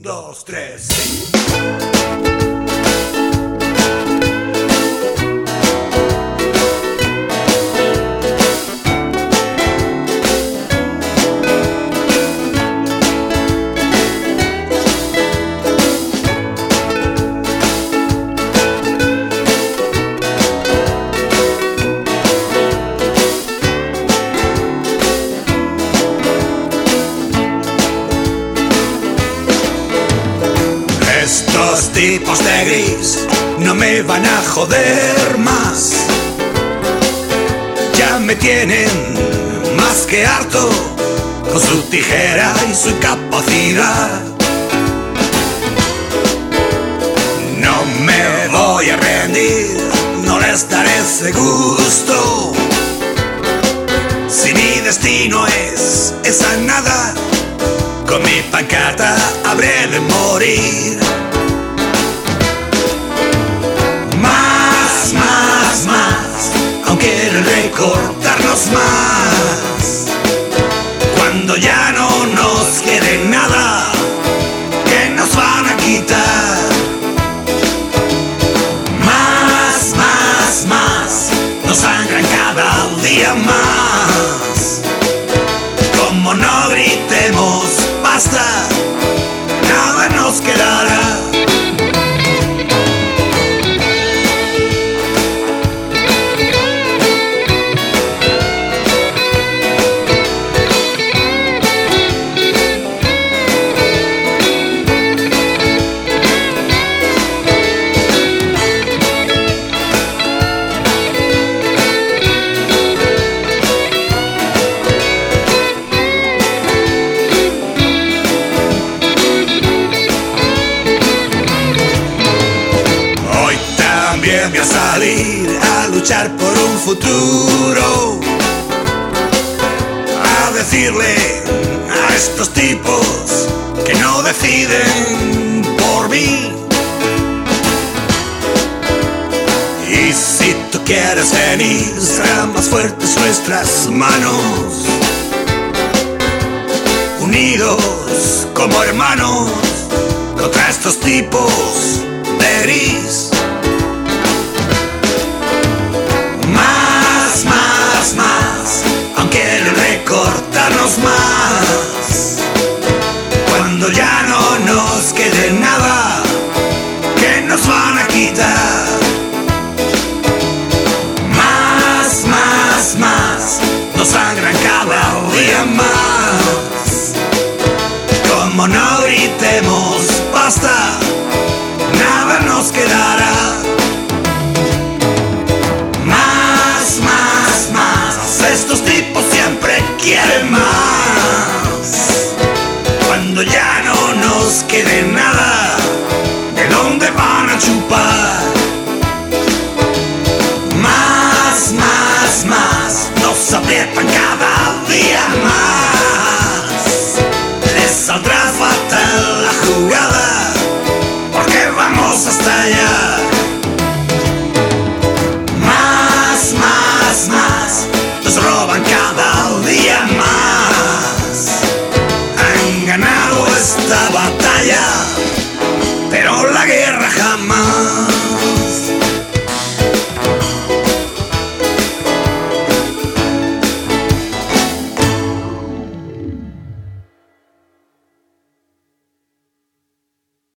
dos, tres, Estos tipos de gris no me van a joder más. Ya me tienen más que harto con su tijera y su capacidad. No me voy a rendir, no les daré ese gusto. Si mi destino es esa nada, con mi pancarta habré de recortarnos más. Cuando ya no nos quede nada, que nos van a quitar. Más, más, más, nos sangran cada día más. Como no gritemos, basta, salir a luchar por un futuro. A decirle a estos tipos que no deciden por mí. Y si tú quieres venir, serán más fuertes nuestras manos. Unidos como hermanos contra estos tipos de gris. Cuando ya no nos quede nada, que nos van a quitar. Quieren más. Cuando ya no nos quede nada, ¿de dónde van a chupar? Más, más, más, nos aprietan cada. my.